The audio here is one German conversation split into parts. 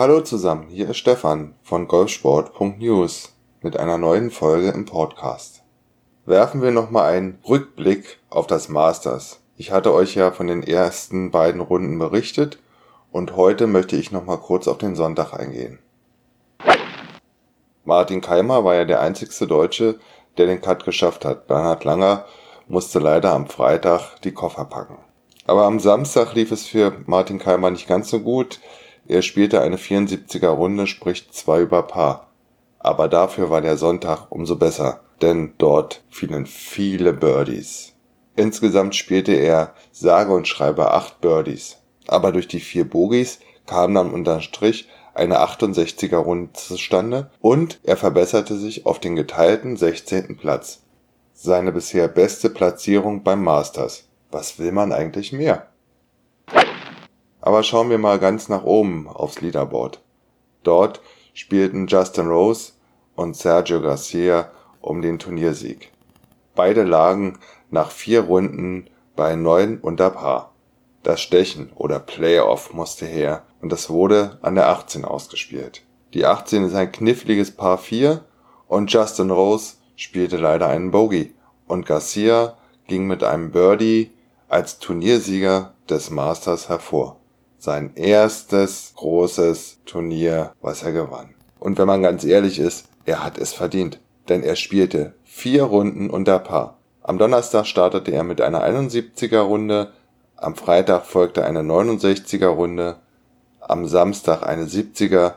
Hallo zusammen, hier ist Stefan von golfsport.news mit einer neuen Folge im Podcast. Werfen wir nochmal einen Rückblick auf das Masters. Ich hatte euch ja von den ersten beiden Runden berichtet und heute möchte ich nochmal kurz auf den Sonntag eingehen. Martin Keimer war ja der einzigste Deutsche, der den Cut geschafft hat. Bernhard Langer musste leider am Freitag die Koffer packen. Aber am Samstag lief es für Martin Keimer nicht ganz so gut. Er spielte eine 74er Runde, sprich zwei über Paar. Aber dafür war der Sonntag umso besser, denn dort fielen viele Birdies. Insgesamt spielte er sage und schreibe acht Birdies. Aber durch die vier Bogies kam dann unterm Strich eine 68er Runde zustande und er verbesserte sich auf den geteilten 16. Platz. Seine bisher beste Platzierung beim Masters. Was will man eigentlich mehr? Aber schauen wir mal ganz nach oben aufs Leaderboard. Dort spielten Justin Rose und Sergio Garcia um den Turniersieg. Beide lagen nach vier Runden bei neun unter Paar. Das Stechen oder Playoff musste her und das wurde an der 18 ausgespielt. Die 18 ist ein kniffliges Paar 4 und Justin Rose spielte leider einen Bogey und Garcia ging mit einem Birdie als Turniersieger des Masters hervor. Sein erstes großes Turnier, was er gewann. Und wenn man ganz ehrlich ist, er hat es verdient, denn er spielte vier Runden unter Paar. Am Donnerstag startete er mit einer 71er Runde, am Freitag folgte eine 69er Runde, am Samstag eine 70er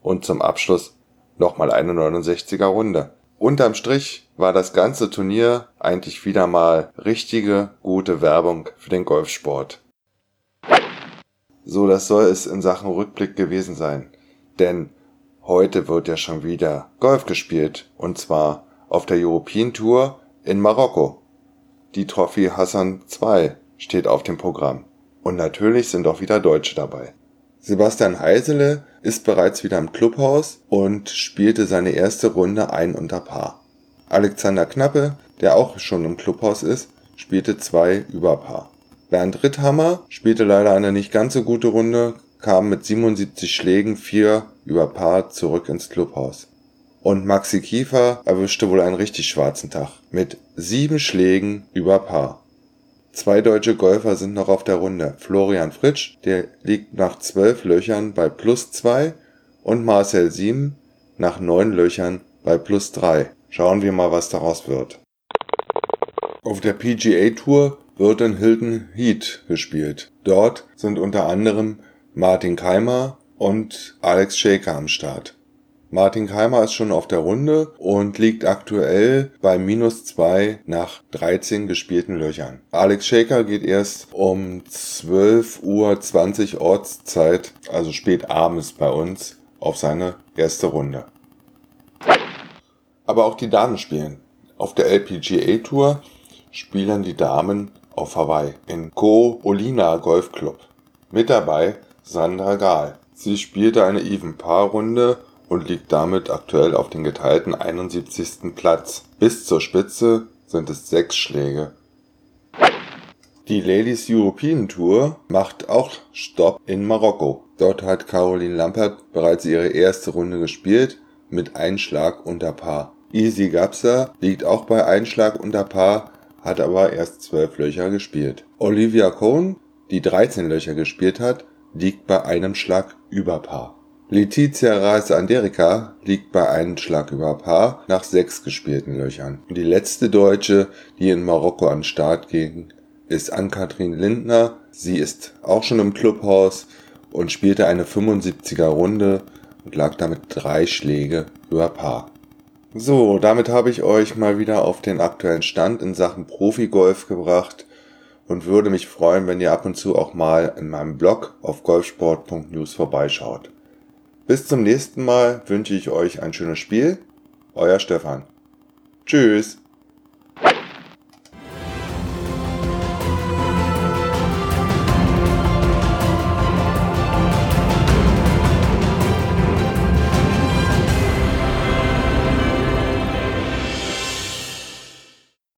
und zum Abschluss nochmal eine 69er Runde. Unterm Strich war das ganze Turnier eigentlich wieder mal richtige, gute Werbung für den Golfsport. So, das soll es in Sachen Rückblick gewesen sein. Denn heute wird ja schon wieder Golf gespielt. Und zwar auf der European Tour in Marokko. Die Trophy Hassan II steht auf dem Programm. Und natürlich sind auch wieder Deutsche dabei. Sebastian Heisele ist bereits wieder im Clubhaus und spielte seine erste Runde ein unter Paar. Alexander Knappe, der auch schon im Clubhaus ist, spielte zwei über Paar. Bernd Ritthammer spielte leider eine nicht ganz so gute Runde, kam mit 77 Schlägen vier über Paar zurück ins Clubhaus. Und Maxi Kiefer erwischte wohl einen richtig schwarzen Tag mit sieben Schlägen über Paar. Zwei deutsche Golfer sind noch auf der Runde. Florian Fritsch, der liegt nach zwölf Löchern bei plus zwei und Marcel Sieben nach neun Löchern bei plus drei. Schauen wir mal, was daraus wird. Auf der PGA Tour wird in Hilton Heat gespielt. Dort sind unter anderem Martin Keimer und Alex Shaker am Start. Martin Keimer ist schon auf der Runde und liegt aktuell bei minus zwei nach 13 gespielten Löchern. Alex Shaker geht erst um 12.20 Uhr Ortszeit, also spät abends bei uns, auf seine erste Runde. Aber auch die Damen spielen. Auf der LPGA Tour spielen die Damen auf Hawaii in Ko Olina Golf Club. Mit dabei Sandra Gahl. Sie spielte eine Even-Paar-Runde und liegt damit aktuell auf den geteilten 71. Platz. Bis zur Spitze sind es sechs Schläge. Die Ladies European Tour macht auch Stopp in Marokko. Dort hat Caroline Lampert bereits ihre erste Runde gespielt mit Einschlag unter Paar. Easy Gapsa liegt auch bei Einschlag unter Paar, hat aber erst zwölf Löcher gespielt. Olivia Cohn, die 13 Löcher gespielt hat, liegt bei einem Schlag über Paar. Letizia Reis Anderica liegt bei einem Schlag über Paar nach sechs gespielten Löchern. Die letzte Deutsche, die in Marokko an Start ging, ist Ann-Kathrin Lindner. Sie ist auch schon im Clubhaus und spielte eine 75er Runde und lag damit drei Schläge über Paar. So, damit habe ich euch mal wieder auf den aktuellen Stand in Sachen Profigolf gebracht und würde mich freuen, wenn ihr ab und zu auch mal in meinem Blog auf golfsport.news vorbeischaut. Bis zum nächsten Mal wünsche ich euch ein schönes Spiel. Euer Stefan. Tschüss.